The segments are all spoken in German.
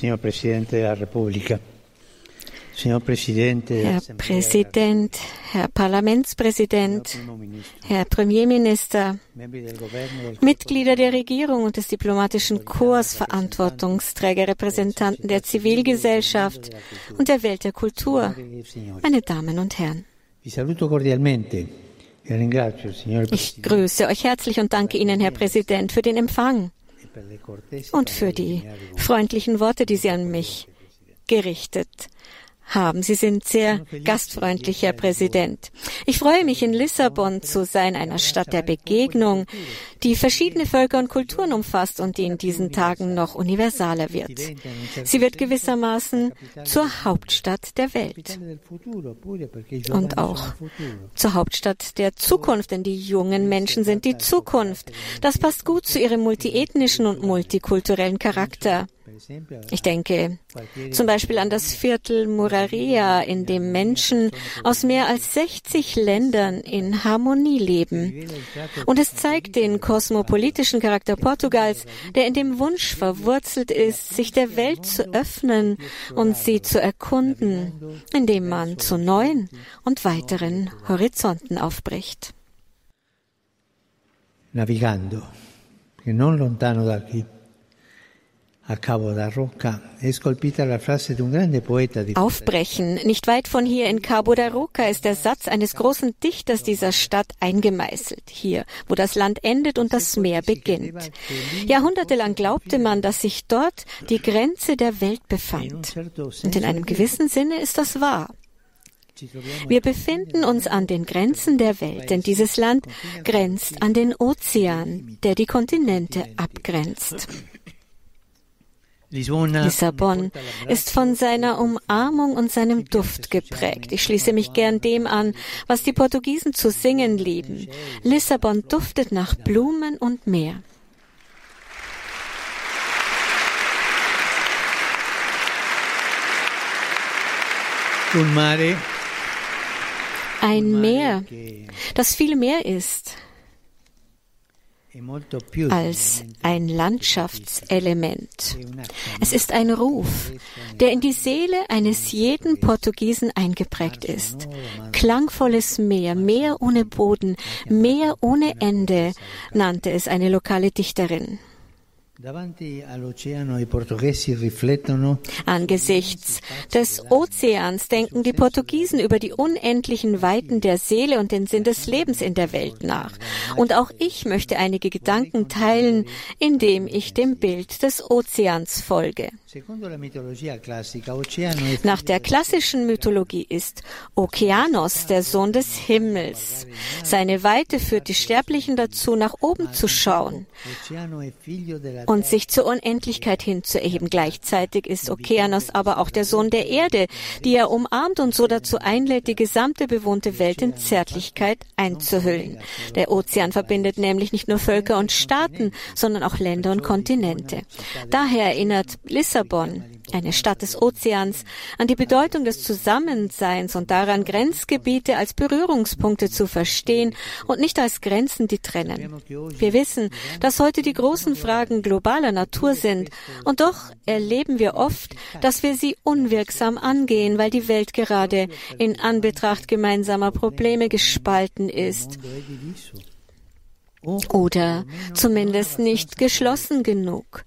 Herr Präsident, Herr Parlamentspräsident, Herr Premierminister, Mitglieder der Regierung und des diplomatischen Korps, Verantwortungsträger, Repräsentanten der Zivilgesellschaft und der Welt der Kultur, meine Damen und Herren. Ich grüße euch herzlich und danke Ihnen, Herr Präsident, für den Empfang und für die freundlichen Worte, die Sie an mich gerichtet haben. Sie sind sehr gastfreundlich, Herr Präsident. Ich freue mich, in Lissabon zu sein, einer Stadt der Begegnung, die verschiedene Völker und Kulturen umfasst und die in diesen Tagen noch universaler wird. Sie wird gewissermaßen zur Hauptstadt der Welt und auch zur Hauptstadt der Zukunft, denn die jungen Menschen sind die Zukunft. Das passt gut zu ihrem multiethnischen und multikulturellen Charakter. Ich denke zum Beispiel an das Viertel Muraria, in dem Menschen aus mehr als 60 Ländern in Harmonie leben. Und es zeigt den kosmopolitischen Charakter Portugals, der in dem Wunsch verwurzelt ist, sich der Welt zu öffnen und sie zu erkunden, indem man zu neuen und weiteren Horizonten aufbricht. Navigando, che non lontano da qui Aufbrechen. Nicht weit von hier in Cabo da Roca ist der Satz eines großen Dichters dieser Stadt eingemeißelt. Hier, wo das Land endet und das Meer beginnt. Jahrhundertelang glaubte man, dass sich dort die Grenze der Welt befand. Und in einem gewissen Sinne ist das wahr. Wir befinden uns an den Grenzen der Welt, denn dieses Land grenzt an den Ozean, der die Kontinente abgrenzt. Lissabon ist von seiner Umarmung und seinem Duft geprägt. Ich schließe mich gern dem an, was die Portugiesen zu singen lieben. Lissabon duftet nach Blumen und Meer. Ein Meer, das viel mehr ist als ein Landschaftselement. Es ist ein Ruf, der in die Seele eines jeden Portugiesen eingeprägt ist. Klangvolles Meer, Meer ohne Boden, Meer ohne Ende, nannte es eine lokale Dichterin. Angesichts des Ozeans denken die Portugiesen über die unendlichen Weiten der Seele und den Sinn des Lebens in der Welt nach. Und auch ich möchte einige Gedanken teilen, indem ich dem Bild des Ozeans folge. Nach der klassischen Mythologie ist Okeanos der Sohn des Himmels. Seine Weite führt die Sterblichen dazu, nach oben zu schauen und sich zur Unendlichkeit hinzuerheben. Gleichzeitig ist Okeanos aber auch der Sohn der Erde, die er umarmt und so dazu einlädt, die gesamte bewohnte Welt in Zärtlichkeit einzuhüllen. Der Ozean verbindet nämlich nicht nur Völker und Staaten, sondern auch Länder und Kontinente. Daher erinnert Lissabon Lissabon, eine Stadt des Ozeans, an die Bedeutung des Zusammenseins und daran, Grenzgebiete als Berührungspunkte zu verstehen und nicht als Grenzen, die trennen. Wir wissen, dass heute die großen Fragen globaler Natur sind, und doch erleben wir oft, dass wir sie unwirksam angehen, weil die Welt gerade in Anbetracht gemeinsamer Probleme gespalten ist oder zumindest nicht geschlossen genug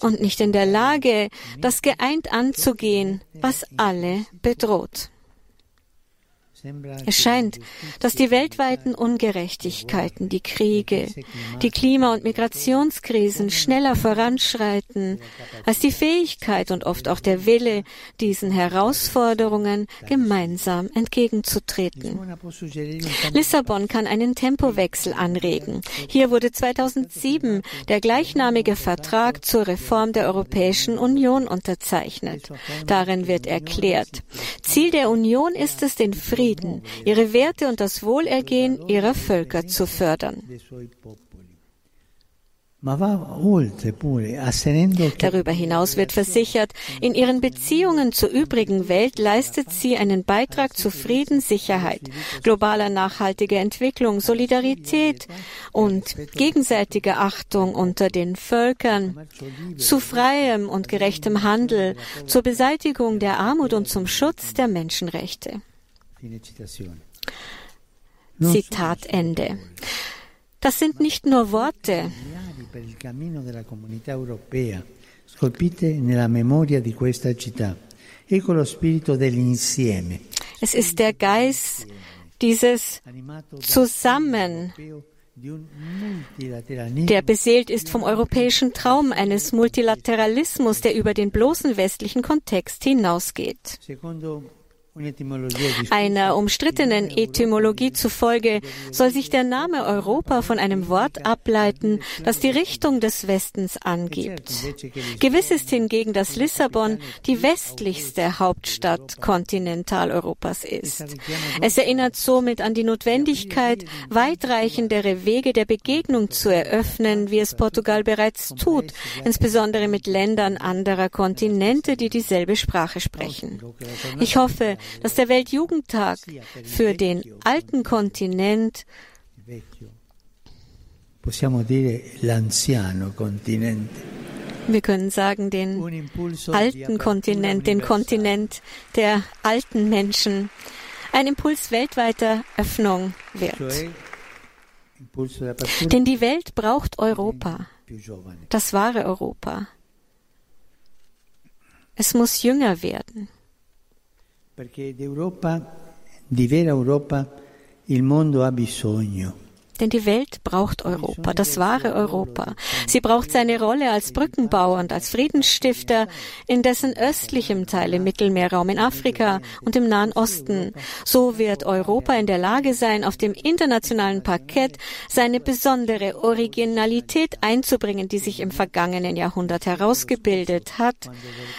und nicht in der Lage, das geeint anzugehen, was alle bedroht. Es scheint, dass die weltweiten Ungerechtigkeiten, die Kriege, die Klima- und Migrationskrisen schneller voranschreiten als die Fähigkeit und oft auch der Wille, diesen Herausforderungen gemeinsam entgegenzutreten. Lissabon kann einen Tempowechsel anregen. Hier wurde 2007 der gleichnamige Vertrag zur Reform der Europäischen Union unterzeichnet. Darin wird erklärt, Ziel der Union ist es, den Frieden Frieden, ihre Werte und das Wohlergehen ihrer Völker zu fördern. Darüber hinaus wird versichert, in ihren Beziehungen zur übrigen Welt leistet sie einen Beitrag zu Frieden, Sicherheit, globaler nachhaltiger Entwicklung, Solidarität und gegenseitiger Achtung unter den Völkern, zu freiem und gerechtem Handel, zur Beseitigung der Armut und zum Schutz der Menschenrechte. Zitat Ende. Das sind nicht nur Worte. Es ist der Geist dieses Zusammen, der beseelt ist vom europäischen Traum eines Multilateralismus, der über den bloßen westlichen Kontext hinausgeht. Einer umstrittenen Etymologie zufolge soll sich der Name Europa von einem Wort ableiten, das die Richtung des Westens angibt. Gewiss ist hingegen, dass Lissabon die westlichste Hauptstadt Kontinentaleuropas ist. Es erinnert somit an die Notwendigkeit, weitreichendere Wege der Begegnung zu eröffnen, wie es Portugal bereits tut, insbesondere mit Ländern anderer Kontinente, die dieselbe Sprache sprechen. Ich hoffe, dass der Weltjugendtag für den alten Kontinent wir können sagen, den alten Kontinent, den Kontinent der alten Menschen, ein Impuls weltweiter Öffnung wird. Denn die Welt braucht Europa, das wahre Europa. Es muss jünger werden perché d'Europa, di vera Europa, il mondo ha bisogno. Denn die Welt braucht Europa, das wahre Europa. Sie braucht seine Rolle als Brückenbauer und als Friedensstifter in dessen östlichem Teil im Mittelmeerraum in Afrika und im Nahen Osten. So wird Europa in der Lage sein, auf dem internationalen Parkett seine besondere Originalität einzubringen, die sich im vergangenen Jahrhundert herausgebildet hat,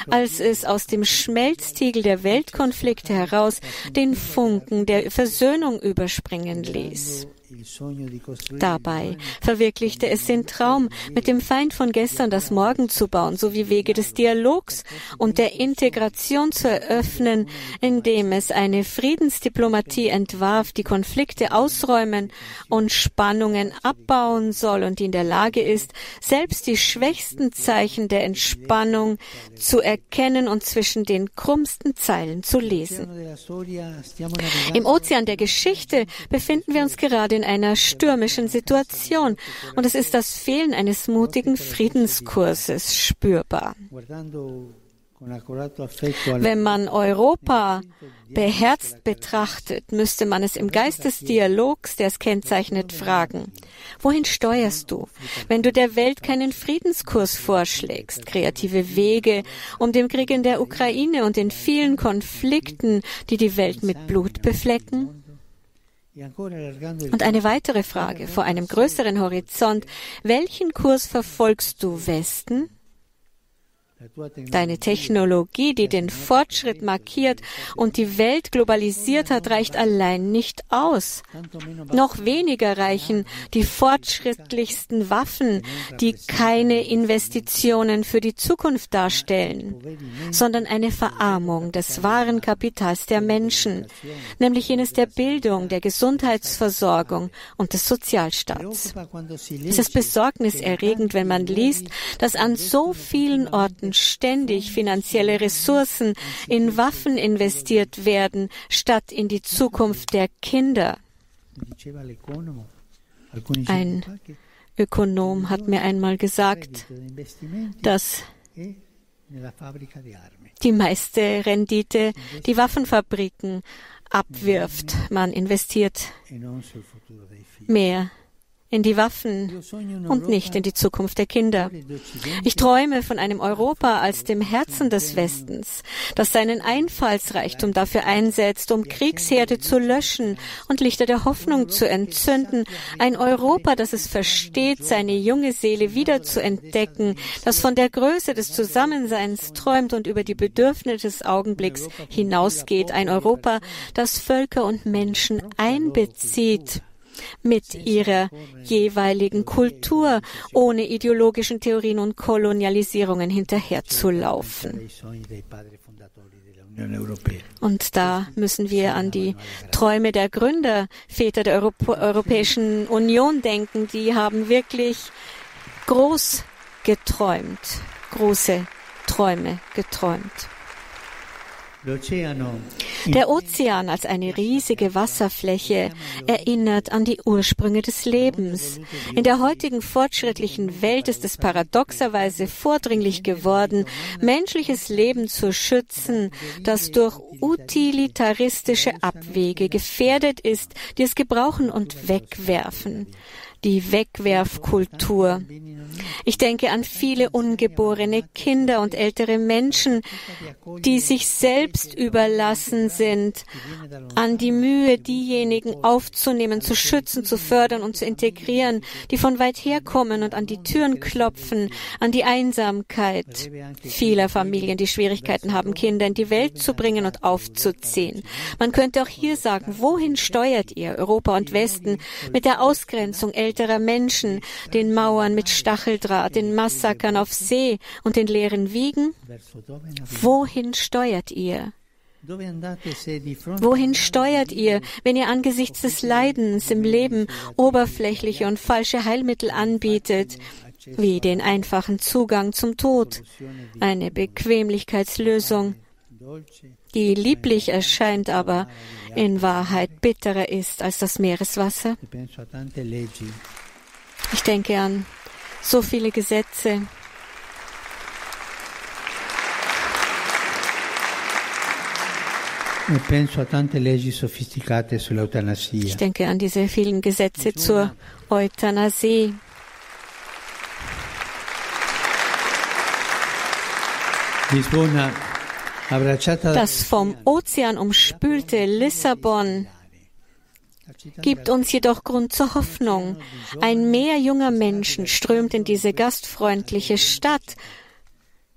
als es aus dem Schmelztiegel der Weltkonflikte heraus den Funken der Versöhnung überspringen ließ. Dabei verwirklichte es den Traum, mit dem Feind von gestern das Morgen zu bauen, sowie Wege des Dialogs und der Integration zu eröffnen, indem es eine Friedensdiplomatie entwarf, die Konflikte ausräumen und Spannungen abbauen soll und die in der Lage ist, selbst die schwächsten Zeichen der Entspannung zu erkennen und zwischen den krummsten Zeilen zu lesen. Im Ozean der Geschichte befinden wir uns gerade in einer stürmischen Situation und es ist das Fehlen eines mutigen Friedenskurses spürbar. Wenn man Europa beherzt betrachtet, müsste man es im Geist des Dialogs, der es kennzeichnet, fragen. Wohin steuerst du, wenn du der Welt keinen Friedenskurs vorschlägst? Kreative Wege, um dem Krieg in der Ukraine und den vielen Konflikten, die die Welt mit Blut beflecken? Und eine weitere Frage vor einem größeren Horizont. Welchen Kurs verfolgst du, Westen? Deine Technologie, die den Fortschritt markiert und die Welt globalisiert hat, reicht allein nicht aus. Noch weniger reichen die fortschrittlichsten Waffen, die keine Investitionen für die Zukunft darstellen, sondern eine Verarmung des wahren Kapitals der Menschen, nämlich jenes der Bildung, der Gesundheitsversorgung und des Sozialstaats. Es ist besorgniserregend, wenn man liest, dass an so vielen Orten Monaten ständig finanzielle Ressourcen in Waffen investiert werden, statt in die Zukunft der Kinder. Ein Ökonom hat mir einmal gesagt, dass die meiste Rendite die Waffenfabriken abwirft. Man investiert mehr in die Waffen und nicht in die Zukunft der Kinder. Ich träume von einem Europa als dem Herzen des Westens, das seinen Einfallsreichtum dafür einsetzt, um Kriegsherde zu löschen und Lichter der Hoffnung zu entzünden. Ein Europa, das es versteht, seine junge Seele wieder zu entdecken, das von der Größe des Zusammenseins träumt und über die Bedürfnisse des Augenblicks hinausgeht. Ein Europa, das Völker und Menschen einbezieht mit ihrer jeweiligen Kultur, ohne ideologischen Theorien und Kolonialisierungen hinterherzulaufen. Und da müssen wir an die Träume der Gründer, Väter der Europ Europäischen Union denken. Die haben wirklich groß geträumt, große Träume geträumt. Der Ozean als eine riesige Wasserfläche erinnert an die Ursprünge des Lebens. In der heutigen fortschrittlichen Welt ist es paradoxerweise vordringlich geworden, menschliches Leben zu schützen, das durch utilitaristische Abwege gefährdet ist, die es gebrauchen und wegwerfen die Wegwerfkultur. Ich denke an viele ungeborene Kinder und ältere Menschen, die sich selbst überlassen sind, an die Mühe, diejenigen aufzunehmen, zu schützen, zu fördern und zu integrieren, die von weit her kommen und an die Türen klopfen, an die Einsamkeit vieler Familien, die Schwierigkeiten haben, Kinder in die Welt zu bringen und aufzuziehen. Man könnte auch hier sagen, wohin steuert ihr, Europa und Westen, mit der Ausgrenzung älterer Menschen, den Mauern mit Stacheldraht, den Massakern auf See und den leeren Wiegen? Wohin steuert ihr? Wohin steuert ihr, wenn ihr angesichts des Leidens im Leben oberflächliche und falsche Heilmittel anbietet, wie den einfachen Zugang zum Tod, eine Bequemlichkeitslösung, die lieblich erscheint, aber in Wahrheit bitterer ist als das Meereswasser? Ich denke an so viele Gesetze. Ich denke an diese vielen Gesetze zur Euthanasie. Das vom Ozean umspülte Lissabon gibt uns jedoch Grund zur Hoffnung. Ein Meer junger Menschen strömt in diese gastfreundliche Stadt.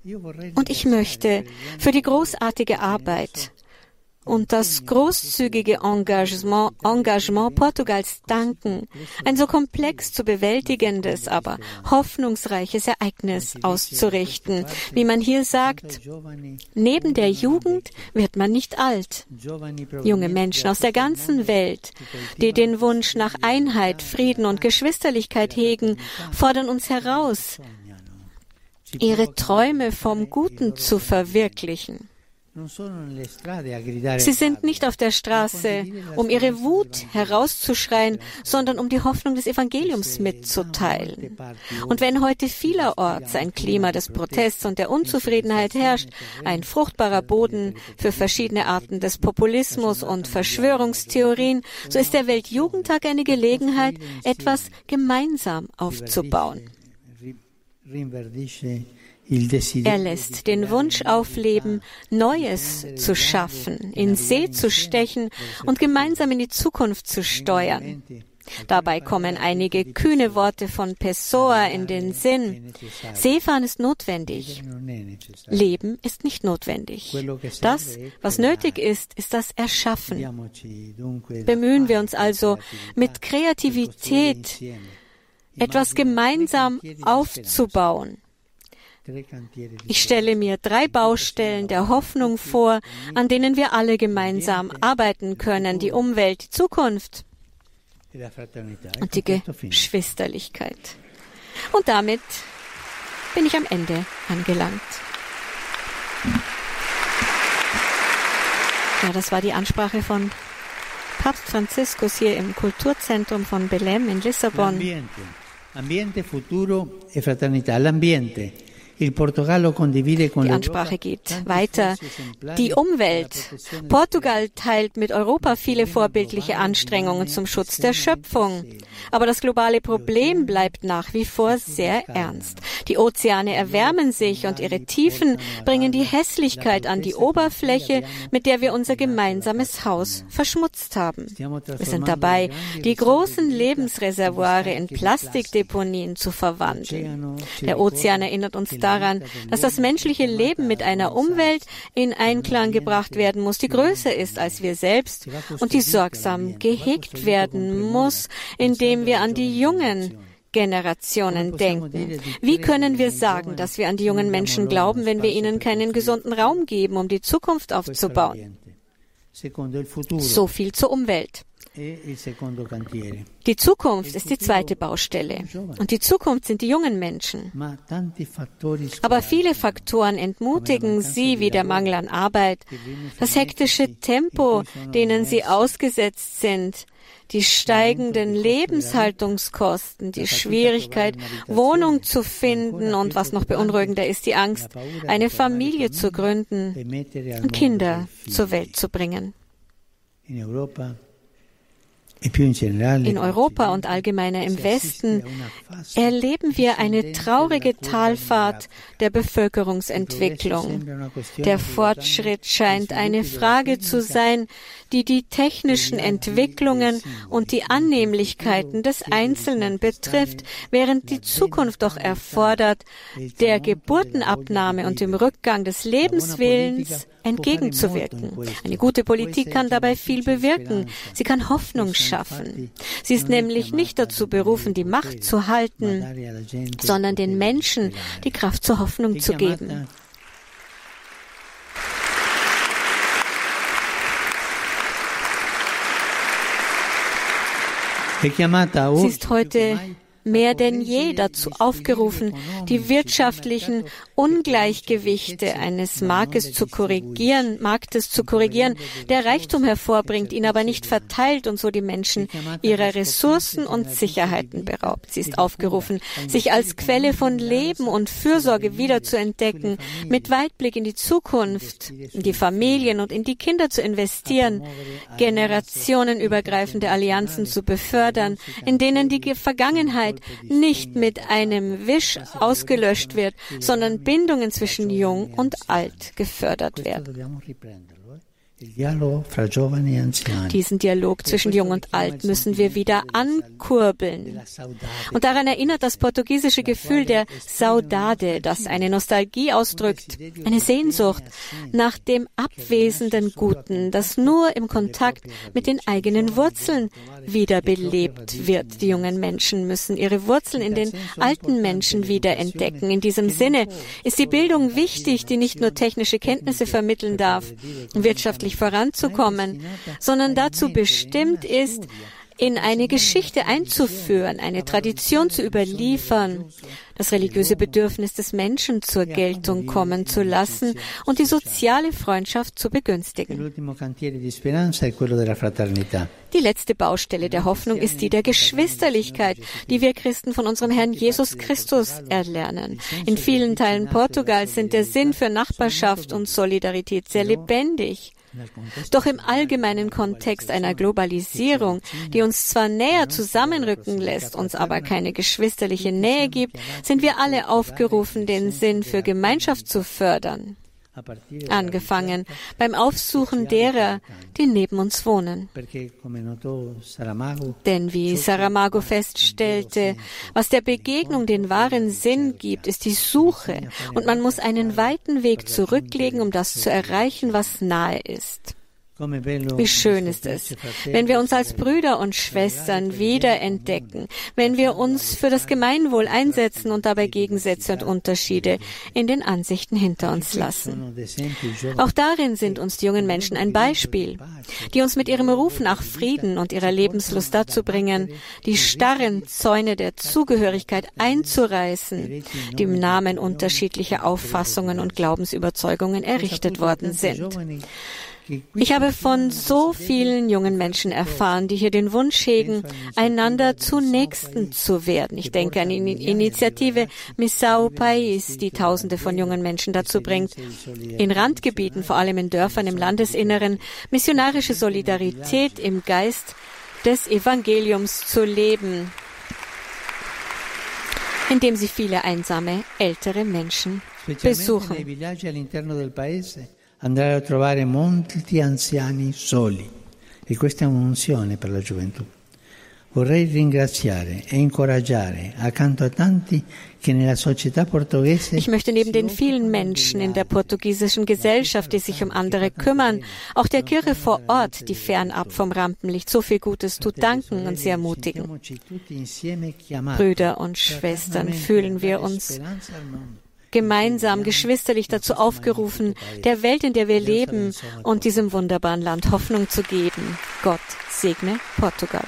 Und ich möchte für die großartige Arbeit und das großzügige Engagement, Engagement Portugals danken, ein so komplex zu bewältigendes, aber hoffnungsreiches Ereignis auszurichten. Wie man hier sagt, neben der Jugend wird man nicht alt. Junge Menschen aus der ganzen Welt, die den Wunsch nach Einheit, Frieden und Geschwisterlichkeit hegen, fordern uns heraus, ihre Träume vom Guten zu verwirklichen. Sie sind nicht auf der Straße, um ihre Wut herauszuschreien, sondern um die Hoffnung des Evangeliums mitzuteilen. Und wenn heute vielerorts ein Klima des Protests und der Unzufriedenheit herrscht, ein fruchtbarer Boden für verschiedene Arten des Populismus und Verschwörungstheorien, so ist der Weltjugendtag eine Gelegenheit, etwas gemeinsam aufzubauen. Er lässt den Wunsch aufleben, Neues zu schaffen, in See zu stechen und gemeinsam in die Zukunft zu steuern. Dabei kommen einige kühne Worte von Pessoa in den Sinn. Seefahren ist notwendig. Leben ist nicht notwendig. Das, was nötig ist, ist das Erschaffen. Bemühen wir uns also mit Kreativität, etwas gemeinsam aufzubauen ich stelle mir drei Baustellen der Hoffnung vor, an denen wir alle gemeinsam arbeiten können. Die Umwelt, die Zukunft und die Geschwisterlichkeit. Und damit bin ich am Ende angelangt. Ja, das war die Ansprache von Papst Franziskus hier im Kulturzentrum von Belém in Lissabon. Ambiente, futuro e fraternità. L'ambiente die Ansprache geht weiter. Die Umwelt. Portugal teilt mit Europa viele vorbildliche Anstrengungen zum Schutz der Schöpfung. Aber das globale Problem bleibt nach wie vor sehr ernst. Die Ozeane erwärmen sich und ihre Tiefen bringen die Hässlichkeit an die Oberfläche, mit der wir unser gemeinsames Haus verschmutzt haben. Wir sind dabei, die großen Lebensreservoire in Plastikdeponien zu verwandeln. Der Ozean erinnert uns daran, daran, dass das menschliche Leben mit einer Umwelt in Einklang gebracht werden muss, die größer ist als wir selbst und die sorgsam gehegt werden muss, indem wir an die jungen Generationen denken. Wie können wir sagen, dass wir an die jungen Menschen glauben, wenn wir ihnen keinen gesunden Raum geben, um die Zukunft aufzubauen? So viel zur Umwelt. Die Zukunft ist die zweite Baustelle. Und die Zukunft sind die jungen Menschen. Aber viele Faktoren entmutigen sie, wie der Mangel an Arbeit, das hektische Tempo, denen sie ausgesetzt sind, die steigenden Lebenshaltungskosten, die Schwierigkeit, Wohnung zu finden und was noch beunruhigender ist, die Angst, eine Familie zu gründen und Kinder zur Welt zu bringen. In Europa und allgemeiner im Westen erleben wir eine traurige Talfahrt der Bevölkerungsentwicklung. Der Fortschritt scheint eine Frage zu sein, die die technischen Entwicklungen und die Annehmlichkeiten des Einzelnen betrifft, während die Zukunft doch erfordert, der Geburtenabnahme und dem Rückgang des Lebenswillens entgegenzuwirken. Eine gute Politik kann dabei viel bewirken. Sie kann Hoffnung schaffen. Sie ist nämlich nicht dazu berufen, die Macht zu halten, sondern den Menschen die Kraft zur Hoffnung zu geben. Sie ist heute mehr denn je dazu aufgerufen, die wirtschaftlichen Ungleichgewichte eines Marktes zu korrigieren, Marktes zu korrigieren, der Reichtum hervorbringt, ihn aber nicht verteilt und so die Menschen ihrer Ressourcen und Sicherheiten beraubt. Sie ist aufgerufen, sich als Quelle von Leben und Fürsorge wieder zu entdecken, mit Weitblick in die Zukunft, in die Familien und in die Kinder zu investieren, generationenübergreifende Allianzen zu befördern, in denen die Vergangenheit Zeit nicht mit einem Wisch ausgelöscht wird, sondern Bindungen zwischen Jung und Alt gefördert werden. Diesen Dialog zwischen Jung und Alt müssen wir wieder ankurbeln. Und daran erinnert das portugiesische Gefühl der Saudade, das eine Nostalgie ausdrückt, eine Sehnsucht nach dem abwesenden Guten, das nur im Kontakt mit den eigenen Wurzeln wiederbelebt wird. Die jungen Menschen müssen ihre Wurzeln in den alten Menschen wiederentdecken. In diesem Sinne ist die Bildung wichtig, die nicht nur technische Kenntnisse vermitteln darf, wirtschaftlich voranzukommen, sondern dazu bestimmt ist, in eine Geschichte einzuführen, eine Tradition zu überliefern, das religiöse Bedürfnis des Menschen zur Geltung kommen zu lassen und die soziale Freundschaft zu begünstigen. Die letzte Baustelle der Hoffnung ist die der Geschwisterlichkeit, die wir Christen von unserem Herrn Jesus Christus erlernen. In vielen Teilen Portugals sind der Sinn für Nachbarschaft und Solidarität sehr lebendig. Doch im allgemeinen Kontext einer Globalisierung, die uns zwar näher zusammenrücken lässt, uns aber keine geschwisterliche Nähe gibt, sind wir alle aufgerufen, den Sinn für Gemeinschaft zu fördern angefangen beim Aufsuchen derer, die neben uns wohnen. Denn wie Saramago feststellte, was der Begegnung den wahren Sinn gibt, ist die Suche, und man muss einen weiten Weg zurücklegen, um das zu erreichen, was nahe ist. Wie schön ist es, wenn wir uns als Brüder und Schwestern wiederentdecken, wenn wir uns für das Gemeinwohl einsetzen und dabei Gegensätze und Unterschiede in den Ansichten hinter uns lassen. Auch darin sind uns die jungen Menschen ein Beispiel, die uns mit ihrem Ruf nach Frieden und ihrer Lebenslust dazu bringen, die starren Zäune der Zugehörigkeit einzureißen, die im Namen unterschiedlicher Auffassungen und Glaubensüberzeugungen errichtet worden sind. Ich habe von so vielen jungen Menschen erfahren, die hier den Wunsch hegen, einander zu Nächsten zu werden. Ich denke an die Initiative Missao Pais, die Tausende von jungen Menschen dazu bringt, in Randgebieten, vor allem in Dörfern im Landesinneren, missionarische Solidarität im Geist des Evangeliums zu leben, indem sie viele einsame ältere Menschen besuchen andare a trovare molti anziani soli. E questa è un'unzione per la gioventù. Vorrei ringraziare e incoraggiare accanto a tanti ich möchte neben den vielen Menschen in der portugiesischen Gesellschaft, die sich um andere kümmern, auch der Kirche vor Ort, die fernab vom Rampenlicht so viel Gutes tut, danken und sie ermutigen. Brüder und Schwestern, fühlen wir uns gemeinsam geschwisterlich dazu aufgerufen, der Welt, in der wir leben und diesem wunderbaren Land Hoffnung zu geben. Gott segne Portugal.